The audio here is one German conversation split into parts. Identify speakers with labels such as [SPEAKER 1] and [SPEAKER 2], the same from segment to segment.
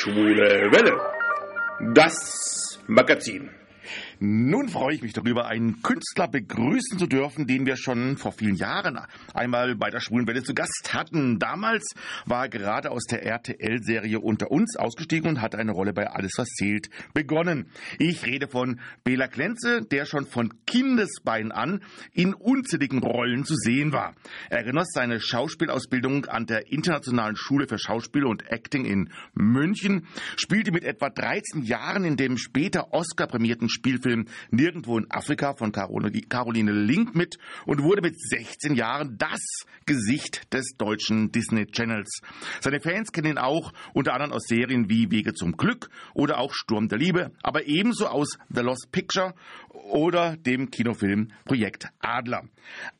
[SPEAKER 1] Schwule Welle. Das Magazin.
[SPEAKER 2] Nun freue ich mich darüber, einen Künstler begrüßen zu dürfen, den wir schon vor vielen Jahren einmal bei der Schwulenwelle zu Gast hatten. Damals war er gerade aus der RTL-Serie Unter uns ausgestiegen und hat eine Rolle bei Alles was zählt begonnen. Ich rede von Bela Klenze, der schon von Kindesbein an in unzähligen Rollen zu sehen war. Er genoss seine Schauspielausbildung an der Internationalen Schule für Schauspiel und Acting in München, spielte mit etwa 13 Jahren in dem später Oscar-prämierten Spielfilm Film Nirgendwo in Afrika von Caroline Link mit und wurde mit 16 Jahren das Gesicht des deutschen Disney Channels. Seine Fans kennen ihn auch unter anderem aus Serien wie Wege zum Glück oder auch Sturm der Liebe, aber ebenso aus The Lost Picture oder dem Kinofilm Projekt Adler.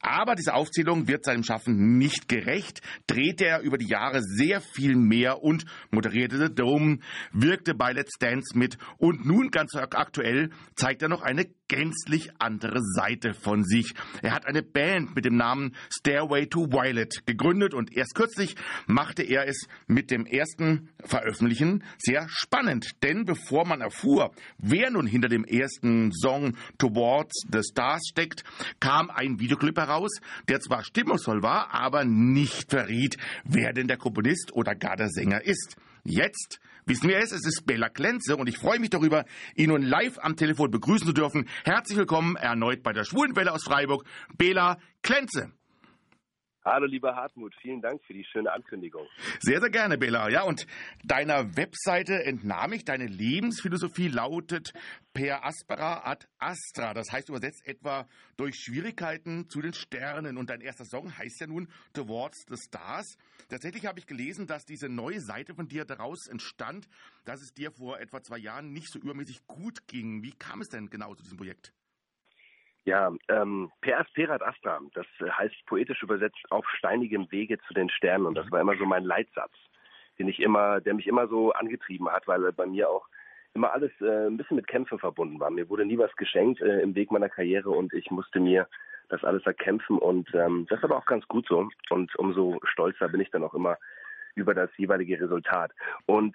[SPEAKER 2] Aber diese Aufzählung wird seinem Schaffen nicht gerecht, drehte er über die Jahre sehr viel mehr und moderierte The Dome, wirkte bei Let's Dance mit und nun ganz aktuell zeigt zeigt er noch eine gänzlich andere Seite von sich. Er hat eine Band mit dem Namen Stairway to Violet gegründet und erst kürzlich machte er es mit dem ersten Veröffentlichen sehr spannend. Denn bevor man erfuhr, wer nun hinter dem ersten Song Towards the Stars steckt, kam ein Videoclip heraus, der zwar stimmungsvoll war, aber nicht verriet, wer denn der Komponist oder gar der Sänger ist. Jetzt wissen wir es, es ist Bela Klenze und ich freue mich darüber, ihn nun live am Telefon begrüßen zu dürfen. Herzlich willkommen erneut bei der Schwulenwelle aus Freiburg, Bela Klenze.
[SPEAKER 3] Hallo, lieber Hartmut, vielen Dank für die schöne Ankündigung.
[SPEAKER 2] Sehr, sehr gerne, Bela. Ja, und deiner Webseite entnahm ich, deine Lebensphilosophie lautet per aspera ad astra. Das heißt übersetzt etwa durch Schwierigkeiten zu den Sternen. Und dein erster Song heißt ja nun Towards the Stars. Tatsächlich habe ich gelesen, dass diese neue Seite von dir daraus entstand, dass es dir vor etwa zwei Jahren nicht so übermäßig gut ging. Wie kam es denn genau zu diesem Projekt?
[SPEAKER 3] Ja, ähm, Per Asperat Astra, das heißt poetisch übersetzt auf steinigem Wege zu den Sternen. Und das war immer so mein Leitsatz, den ich immer, der mich immer so angetrieben hat, weil bei mir auch immer alles äh, ein bisschen mit Kämpfen verbunden war. Mir wurde nie was geschenkt äh, im Weg meiner Karriere und ich musste mir das alles erkämpfen und ähm, das ist aber auch ganz gut so. Und umso stolzer bin ich dann auch immer über das jeweilige Resultat. Und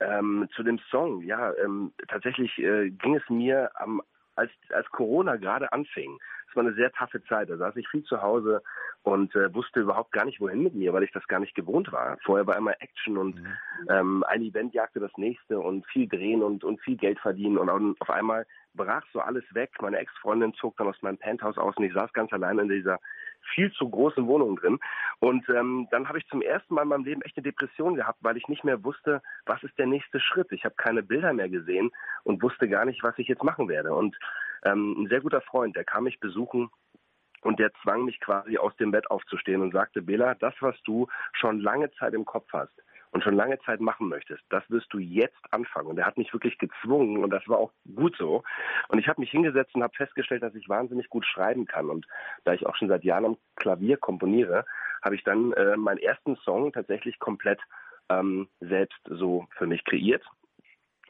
[SPEAKER 3] ähm, zu dem Song, ja, ähm, tatsächlich äh, ging es mir am als, als Corona gerade anfing. Es war eine sehr taffe Zeit. Da saß ich viel zu Hause und äh, wusste überhaupt gar nicht, wohin mit mir, weil ich das gar nicht gewohnt war. Vorher war immer Action und mhm. ähm, ein Event jagte das nächste und viel drehen und, und viel Geld verdienen. Und auf einmal brach so alles weg. Meine Ex-Freundin zog dann aus meinem Penthouse aus und ich saß ganz allein in dieser viel zu großen Wohnung drin. Und ähm, dann habe ich zum ersten Mal in meinem Leben echt eine Depression gehabt, weil ich nicht mehr wusste, was ist der nächste Schritt. Ich habe keine Bilder mehr gesehen und wusste gar nicht, was ich jetzt machen werde. Und ähm, ein sehr guter Freund, der kam mich besuchen und der zwang mich quasi aus dem Bett aufzustehen und sagte, Bela, das, was du schon lange Zeit im Kopf hast, und schon lange Zeit machen möchtest, das wirst du jetzt anfangen. Und er hat mich wirklich gezwungen und das war auch gut so. Und ich habe mich hingesetzt und habe festgestellt, dass ich wahnsinnig gut schreiben kann. Und da ich auch schon seit Jahren am Klavier komponiere, habe ich dann äh, meinen ersten Song tatsächlich komplett ähm, selbst so für mich kreiert.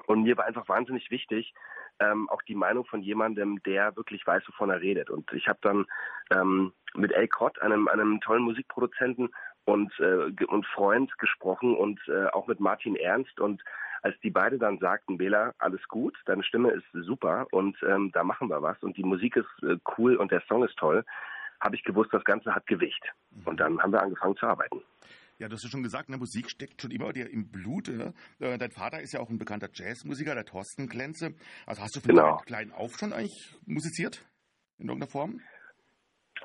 [SPEAKER 3] Und mir war einfach wahnsinnig wichtig, ähm, auch die Meinung von jemandem, der wirklich weiß, wovon er redet. Und ich habe dann ähm, mit El Crott, einem, einem tollen Musikproduzenten, und, äh, und Freund gesprochen und äh, auch mit Martin Ernst. Und als die beide dann sagten, Bela, alles gut, deine Stimme ist super und ähm, da machen wir was und die Musik ist äh, cool und der Song ist toll, habe ich gewusst, das Ganze hat Gewicht. Mhm. Und dann haben wir angefangen zu arbeiten.
[SPEAKER 2] Ja, du hast ja schon gesagt, ne, Musik steckt schon immer dir im Blut. Ne? Äh, dein Vater ist ja auch ein bekannter Jazzmusiker, der Thorsten Klenze. Also hast du von genau. kleinen auf schon eigentlich musiziert? In irgendeiner Form?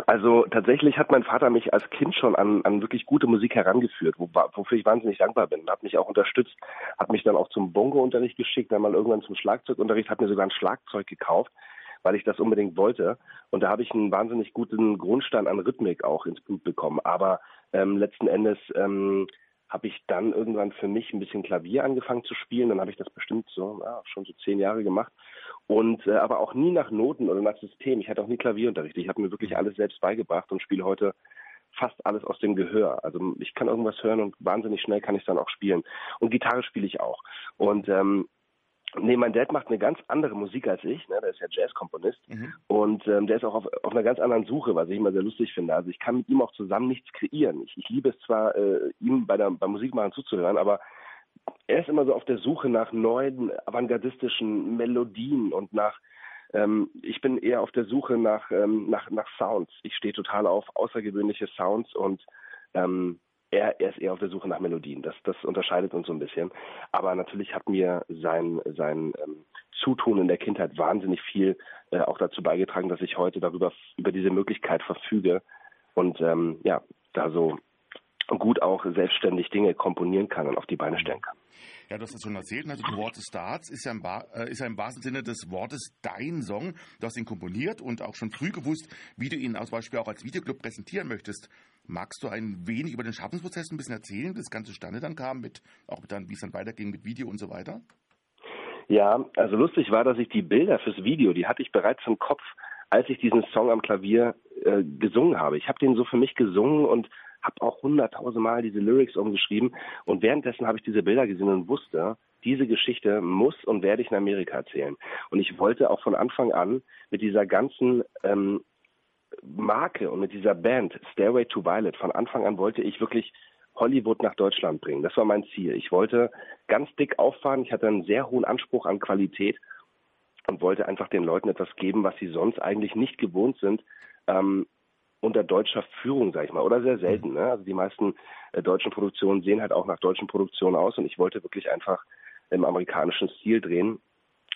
[SPEAKER 3] Also tatsächlich hat mein Vater mich als Kind schon an, an wirklich gute Musik herangeführt, wo, wofür ich wahnsinnig dankbar bin. Hat mich auch unterstützt, hat mich dann auch zum Bongo-Unterricht geschickt, dann mal irgendwann zum Schlagzeugunterricht, hat mir sogar ein Schlagzeug gekauft, weil ich das unbedingt wollte. Und da habe ich einen wahnsinnig guten Grundstein an Rhythmik auch ins Blut bekommen. Aber ähm, letzten Endes ähm, habe ich dann irgendwann für mich ein bisschen Klavier angefangen zu spielen. Dann habe ich das bestimmt so ja, schon so zehn Jahre gemacht und äh, aber auch nie nach Noten oder nach System. Ich hatte auch nie Klavierunterricht. Ich habe mir wirklich alles selbst beigebracht und spiele heute fast alles aus dem Gehör. Also ich kann irgendwas hören und wahnsinnig schnell kann ich dann auch spielen. Und Gitarre spiele ich auch. Und ähm, Nee, mein Dad macht eine ganz andere Musik als ich, ne? der ist ja Jazzkomponist mhm. und ähm, der ist auch auf, auf einer ganz anderen Suche, was ich immer sehr lustig finde. Also ich kann mit ihm auch zusammen nichts kreieren. Ich, ich liebe es zwar, äh, ihm bei der, beim Musikmachen zuzuhören, aber er ist immer so auf der Suche nach neuen avantgardistischen Melodien und nach ähm, ich bin eher auf der Suche nach, ähm, nach, nach Sounds. Ich stehe total auf außergewöhnliche Sounds und ähm, er, er ist eher auf der Suche nach Melodien. Das, das unterscheidet uns so ein bisschen. Aber natürlich hat mir sein, sein ähm, Zutun in der Kindheit wahnsinnig viel äh, auch dazu beigetragen, dass ich heute darüber über diese Möglichkeit verfüge und ähm, ja, da so gut auch selbstständig Dinge komponieren kann und auf die Beine stellen kann.
[SPEAKER 2] Ja, du hast es schon erzählt, also The Wort Starts ist ja, im, äh, ist ja im wahrsten Sinne des Wortes dein Song. Du hast ihn komponiert und auch schon früh gewusst, wie du ihn zum Beispiel auch als Videoclub präsentieren möchtest. Magst du ein wenig über den Schaffensprozess ein bisschen erzählen, wie das Ganze zustande dann kam, mit, auch dann, wie es dann weiterging mit Video und so weiter?
[SPEAKER 3] Ja, also lustig war, dass ich die Bilder fürs Video, die hatte ich bereits im Kopf, als ich diesen Song am Klavier äh, gesungen habe. Ich habe den so für mich gesungen und habe auch hunderttausend Mal diese Lyrics umgeschrieben und währenddessen habe ich diese Bilder gesehen und wusste, diese Geschichte muss und werde ich in Amerika erzählen. Und ich wollte auch von Anfang an mit dieser ganzen ähm, Marke und mit dieser Band Stairway to Violet, von Anfang an wollte ich wirklich Hollywood nach Deutschland bringen. Das war mein Ziel. Ich wollte ganz dick auffahren. Ich hatte einen sehr hohen Anspruch an Qualität und wollte einfach den Leuten etwas geben, was sie sonst eigentlich nicht gewohnt sind. Ähm, unter deutscher Führung, sag ich mal, oder sehr selten. Ne? Also die meisten äh, deutschen Produktionen sehen halt auch nach deutschen Produktionen aus und ich wollte wirklich einfach im amerikanischen Stil drehen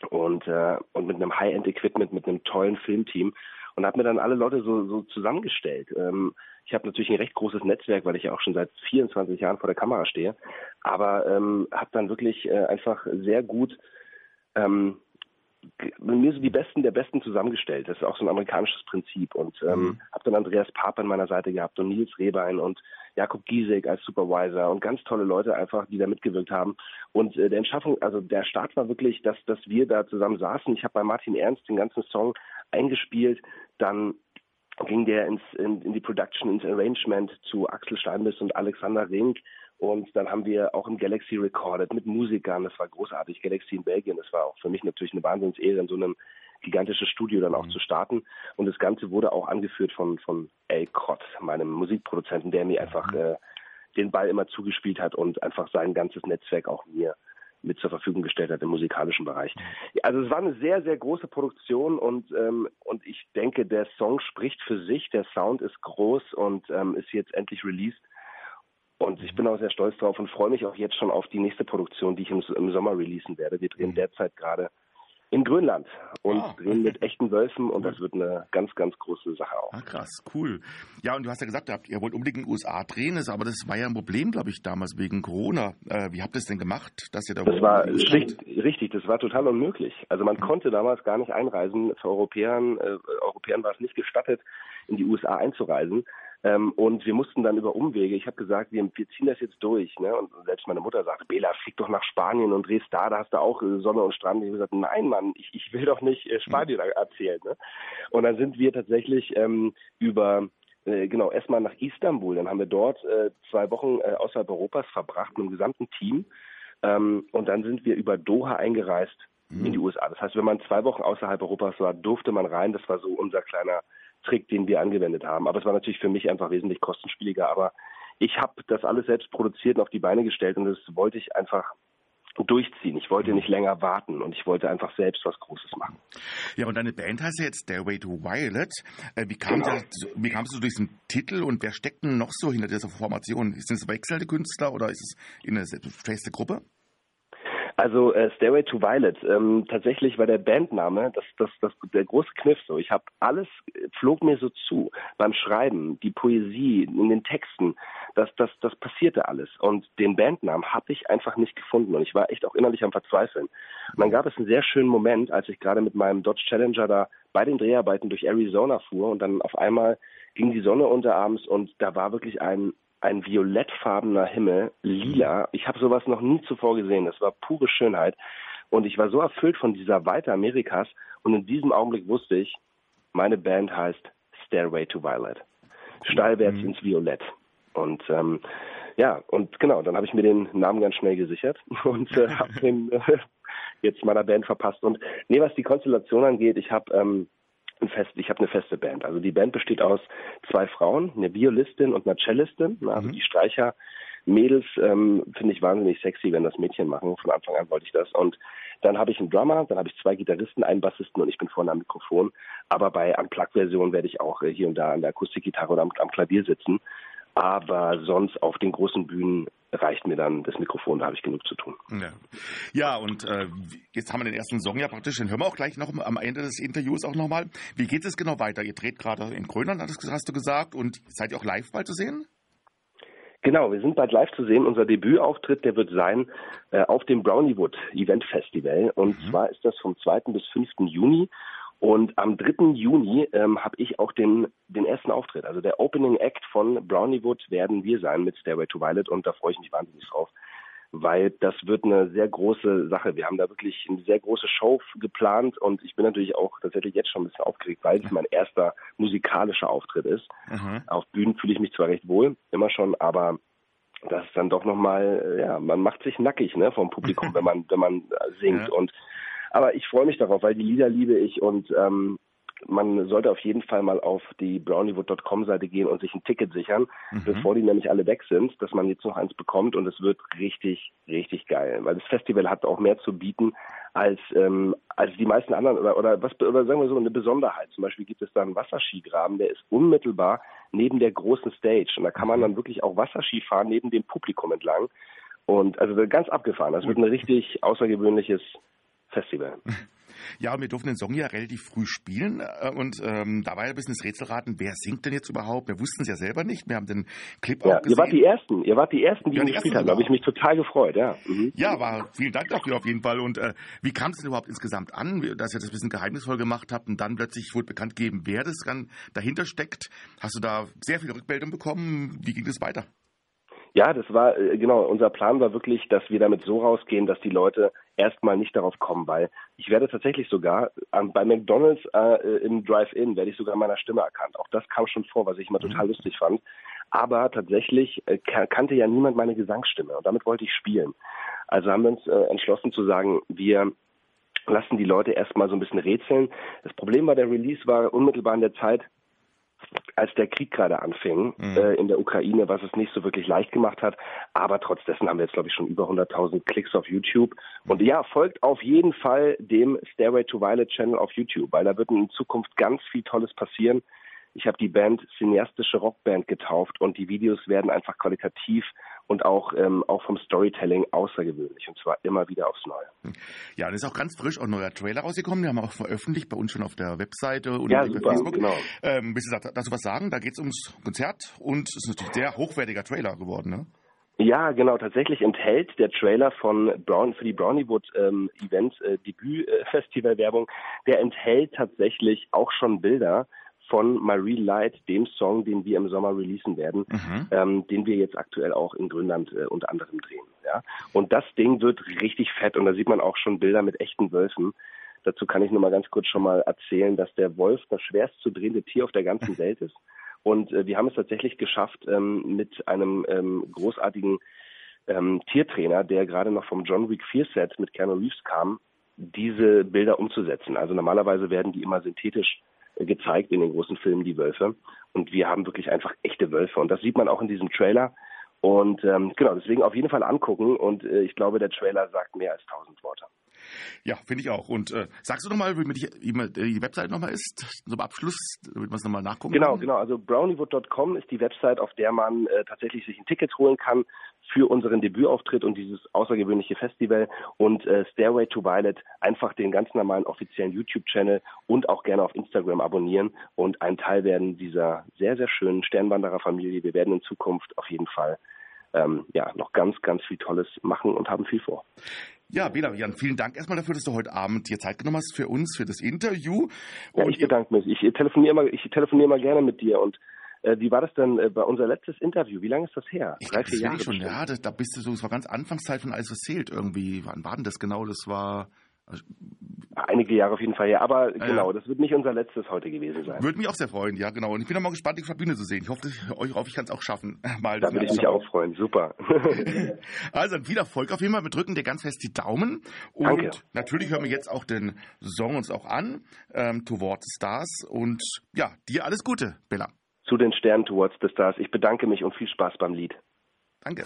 [SPEAKER 3] und äh, und mit einem High-End-Equipment, mit einem tollen Filmteam und habe mir dann alle Leute so, so zusammengestellt. Ähm, ich habe natürlich ein recht großes Netzwerk, weil ich ja auch schon seit 24 Jahren vor der Kamera stehe, aber ähm, habe dann wirklich äh, einfach sehr gut ähm, mit mir so die Besten der Besten zusammengestellt. Das ist auch so ein amerikanisches Prinzip. Und ähm, mhm. habe dann Andreas Pape an meiner Seite gehabt und Nils Rehbein und Jakob Giesek als Supervisor und ganz tolle Leute einfach, die da mitgewirkt haben. Und äh, der Entschaffung, also der Start war wirklich, dass, dass wir da zusammen saßen. Ich habe bei Martin Ernst den ganzen Song eingespielt. Dann ging der ins, in, in die Production, ins Arrangement zu Axel Steinbiss und Alexander Rink. Und dann haben wir auch im Galaxy recorded mit Musikern. Das war großartig. Galaxy in Belgien. Das war auch für mich natürlich eine Wahnsinnsehre, in so einem gigantischen Studio dann auch mhm. zu starten. Und das Ganze wurde auch angeführt von, von El Crott, meinem Musikproduzenten, der mir einfach mhm. äh, den Ball immer zugespielt hat und einfach sein ganzes Netzwerk auch mir mit zur Verfügung gestellt hat im musikalischen Bereich. Mhm. Also es war eine sehr, sehr große Produktion und, ähm, und ich denke, der Song spricht für sich, der Sound ist groß und ähm, ist jetzt endlich released. Und ich bin auch sehr stolz drauf und freue mich auch jetzt schon auf die nächste Produktion, die ich im, im Sommer releasen werde. Wir drehen mhm. derzeit gerade in Grönland und ah, drehen mit echten Wölfen und das wird eine ganz, ganz große Sache auch.
[SPEAKER 2] Ah, krass, cool. Ja, und du hast ja gesagt, ihr wollt unbedingt in den USA drehen, aber das war ja ein Problem, glaube ich, damals wegen Corona. Äh, wie habt ihr es denn gemacht, dass ihr da
[SPEAKER 3] Das war richtig, richtig, das war total unmöglich. Also man mhm. konnte damals gar nicht einreisen. Für Europäern, äh, Europäern war es nicht gestattet, in die USA einzureisen. Ähm, und wir mussten dann über Umwege, ich habe gesagt, wir, wir, ziehen das jetzt durch. Ne? Und selbst meine Mutter sagte, Bela, flieg doch nach Spanien und drehst da, da hast du auch äh, Sonne und Strand. Ich habe gesagt, nein, Mann, ich, ich will doch nicht äh, Spanien mhm. erzählen. Ne? Und dann sind wir tatsächlich ähm, über äh, genau, erstmal nach Istanbul. Dann haben wir dort äh, zwei Wochen äh, außerhalb Europas verbracht mit dem gesamten Team. Ähm, und dann sind wir über Doha eingereist mhm. in die USA. Das heißt, wenn man zwei Wochen außerhalb Europas war, durfte man rein. Das war so unser kleiner Trick, den wir angewendet haben. Aber es war natürlich für mich einfach wesentlich kostenspieliger. Aber ich habe das alles selbst produziert und auf die Beine gestellt und das wollte ich einfach durchziehen. Ich wollte nicht länger warten und ich wollte einfach selbst was Großes machen.
[SPEAKER 2] Ja, und deine Band heißt ja jetzt Stairway to Violet. Äh, wie, kam genau. der, wie kamst du zu diesem Titel und wer steckt denn noch so hinter dieser Formation? Sind es wechselnde Künstler oder ist es eine feste Gruppe?
[SPEAKER 3] Also äh, Stairway to Violet, ähm, tatsächlich war der Bandname das, das, das, der große Kniff so. Ich habe alles, flog mir so zu beim Schreiben, die Poesie, in den Texten, das, das, das passierte alles. Und den Bandnamen habe ich einfach nicht gefunden und ich war echt auch innerlich am Verzweifeln. Und dann gab es einen sehr schönen Moment, als ich gerade mit meinem Dodge Challenger da bei den Dreharbeiten durch Arizona fuhr und dann auf einmal ging die Sonne unter abends und da war wirklich ein ein violettfarbener Himmel, lila. Ich habe sowas noch nie zuvor gesehen. Das war pure Schönheit. Und ich war so erfüllt von dieser Weite Amerikas. Und in diesem Augenblick wusste ich, meine Band heißt Stairway to Violet. Steilwärts mhm. ins Violett. Und ähm, ja, und genau, dann habe ich mir den Namen ganz schnell gesichert und äh, habe den äh, jetzt meiner Band verpasst. Und nee, was die Konstellation angeht, ich habe ähm, ein fest, ich habe eine feste Band. Also die Band besteht aus zwei Frauen, eine Violistin und einer Cellistin. Also mhm. die Streicher Mädels ähm, finde ich wahnsinnig sexy, wenn das Mädchen machen. Von Anfang an wollte ich das. Und dann habe ich einen Drummer, dann habe ich zwei Gitarristen, einen Bassisten und ich bin vorne am Mikrofon. Aber bei Unplugged-Versionen werde ich auch äh, hier und da an der Akustikgitarre oder am, am Klavier sitzen. Aber sonst auf den großen Bühnen reicht mir dann das Mikrofon, da habe ich genug zu tun.
[SPEAKER 2] Ja, ja und äh, jetzt haben wir den ersten Song ja praktisch, den hören wir auch gleich noch am Ende des Interviews auch nochmal. Wie geht es genau weiter? Ihr dreht gerade in Grönland, hast du gesagt, und seid ihr auch live bald zu sehen?
[SPEAKER 3] Genau, wir sind bald live zu sehen. Unser Debütauftritt, der wird sein äh, auf dem Browniewood Event Festival. Und mhm. zwar ist das vom 2. bis 5. Juni. Und am 3. Juni ähm, habe ich auch den, den ersten Auftritt. Also der Opening Act von Browniewood werden wir sein mit Stairway to Violet und da freue ich mich wahnsinnig drauf, weil das wird eine sehr große Sache. Wir haben da wirklich eine sehr große Show geplant und ich bin natürlich auch tatsächlich jetzt schon ein bisschen aufgeregt, weil es mein erster musikalischer Auftritt ist. Mhm. Auf Bühnen fühle ich mich zwar recht wohl, immer schon, aber das ist dann doch nochmal, ja, man macht sich nackig ne, vom Publikum, wenn man, wenn man singt. Ja. Und aber ich freue mich darauf, weil die Lieder liebe ich und ähm, man sollte auf jeden Fall mal auf die browniewood.com Seite gehen und sich ein Ticket sichern, mhm. bevor die nämlich alle weg sind, dass man jetzt noch eins bekommt und es wird richtig, richtig geil. Weil das Festival hat auch mehr zu bieten als, ähm, als die meisten anderen oder, oder was oder sagen wir so eine Besonderheit. Zum Beispiel gibt es da einen Wasserskigraben, der ist unmittelbar neben der großen Stage und da kann man mhm. dann wirklich auch Wasserski fahren neben dem Publikum entlang. Und also ganz abgefahren. Das wird ein richtig außergewöhnliches Festival.
[SPEAKER 2] Ja, wir durften den Song ja relativ früh spielen äh, und ähm, da war ja ein bisschen das Rätselraten, wer singt denn jetzt überhaupt? Wir wussten es ja selber nicht. Wir haben den Clip ja, auch gesehen.
[SPEAKER 3] Ihr wart die Ersten, ihr wart die Ersten, die ja, ihn gespielt haben. Da habe ich mich total gefreut, ja.
[SPEAKER 2] Mhm. Ja, war vielen Dank dafür auf jeden Fall. Und äh, wie kam es denn überhaupt insgesamt an, dass ihr das ein bisschen geheimnisvoll gemacht habt und dann plötzlich wurde bekannt gegeben, wer das dann dahinter steckt? Hast du da sehr viel Rückmeldung bekommen? Wie ging das weiter?
[SPEAKER 3] Ja, das war, äh, genau, unser Plan war wirklich, dass wir damit so rausgehen, dass die Leute erstmal nicht darauf kommen, weil ich werde tatsächlich sogar ähm, bei McDonalds äh, im Drive-In werde ich sogar meiner Stimme erkannt. Auch das kam schon vor, was ich immer total mhm. lustig fand. Aber tatsächlich äh, kannte ja niemand meine Gesangsstimme und damit wollte ich spielen. Also haben wir uns äh, entschlossen zu sagen, wir lassen die Leute erstmal so ein bisschen rätseln. Das Problem war, der Release war unmittelbar in der Zeit, als der Krieg gerade anfing mhm. äh, in der Ukraine, was es nicht so wirklich leicht gemacht hat. Aber trotz dessen haben wir jetzt, glaube ich, schon über 100.000 Klicks auf YouTube. Und ja, folgt auf jeden Fall dem Stairway to Violet Channel auf YouTube, weil da wird in Zukunft ganz viel Tolles passieren. Ich habe die Band cineastische Rockband getauft und die Videos werden einfach qualitativ und auch, ähm, auch vom Storytelling außergewöhnlich und zwar immer wieder aufs Neue.
[SPEAKER 2] Ja, und ist auch ganz frisch auch ein neuer Trailer rausgekommen. Wir haben auch veröffentlicht bei uns schon auf der Webseite und
[SPEAKER 3] ja, super, Facebook. Genau.
[SPEAKER 2] Ähm, willst du dazu was sagen? Da geht es ums Konzert und es ist natürlich sehr hochwertiger Trailer geworden, ne?
[SPEAKER 3] Ja, genau. Tatsächlich enthält der Trailer von Brown für die Browniewood ähm, Events äh, Debüt äh, Festival Werbung, der enthält tatsächlich auch schon Bilder von Marie Light, dem Song, den wir im Sommer releasen werden, mhm. ähm, den wir jetzt aktuell auch in Grönland äh, unter anderem drehen. Ja? Und das Ding wird richtig fett und da sieht man auch schon Bilder mit echten Wölfen. Dazu kann ich nur mal ganz kurz schon mal erzählen, dass der Wolf das schwerst zu drehende Tier auf der ganzen Welt ist. Und äh, wir haben es tatsächlich geschafft, ähm, mit einem ähm, großartigen ähm, Tiertrainer, der gerade noch vom John Wick 4 Set mit Keanu Reeves kam, diese Bilder umzusetzen. Also normalerweise werden die immer synthetisch gezeigt in den großen Filmen, die Wölfe. Und wir haben wirklich einfach echte Wölfe. Und das sieht man auch in diesem Trailer. Und ähm, genau, deswegen auf jeden Fall angucken. Und äh, ich glaube, der Trailer sagt mehr als tausend Worte.
[SPEAKER 2] Ja, finde ich auch. Und äh, sagst du nochmal, wie, die, wie die Website nochmal ist, zum Abschluss, damit man es nochmal nachgucken
[SPEAKER 3] genau, kann? Genau, genau. Also browniewood.com ist die Website, auf der man äh, tatsächlich sich ein Ticket holen kann für unseren Debütauftritt und dieses außergewöhnliche Festival und äh, Stairway to Violet einfach den ganz normalen offiziellen YouTube-Channel und auch gerne auf Instagram abonnieren und ein Teil werden dieser sehr, sehr schönen Sternwanderer-Familie. Wir werden in Zukunft auf jeden Fall ähm, ja, noch ganz, ganz viel Tolles machen und haben viel vor.
[SPEAKER 2] Ja, Bela, Jan, vielen Dank erstmal dafür, dass du heute Abend dir Zeit genommen hast für uns, für das Interview.
[SPEAKER 3] Ja, ich bedanke mich. Ich telefoniere immer, ich telefoniere immer gerne mit dir und wie war das denn äh, bei unser letztes Interview? Wie lange ist das her?
[SPEAKER 2] Ich Drei, vier Jahre schon, bestimmt. ja. Das, da bist du so, es war ganz Anfangszeit von alles erzählt irgendwie. Wann war denn das genau? Das war
[SPEAKER 3] also, Einige Jahre auf jeden Fall, ja. Aber ja, genau, das wird nicht unser letztes heute gewesen sein.
[SPEAKER 2] Würde mich auch sehr freuen, ja, genau. Und ich bin auch mal gespannt, der Bühne zu sehen. Ich hoffe, ich, hoffe, ich kann es auch schaffen.
[SPEAKER 3] Mal da würde ich mich auch freuen. Super.
[SPEAKER 2] also, viel Erfolg auf jeden Fall. Wir drücken dir ganz fest die Daumen. Und Danke. natürlich hören wir jetzt auch den Song uns auch an, ähm, Towards the Stars. Und ja, dir alles Gute, Bella.
[SPEAKER 3] Zu den Sternen Towards the Stars. Ich bedanke mich und viel Spaß beim Lied.
[SPEAKER 2] Danke.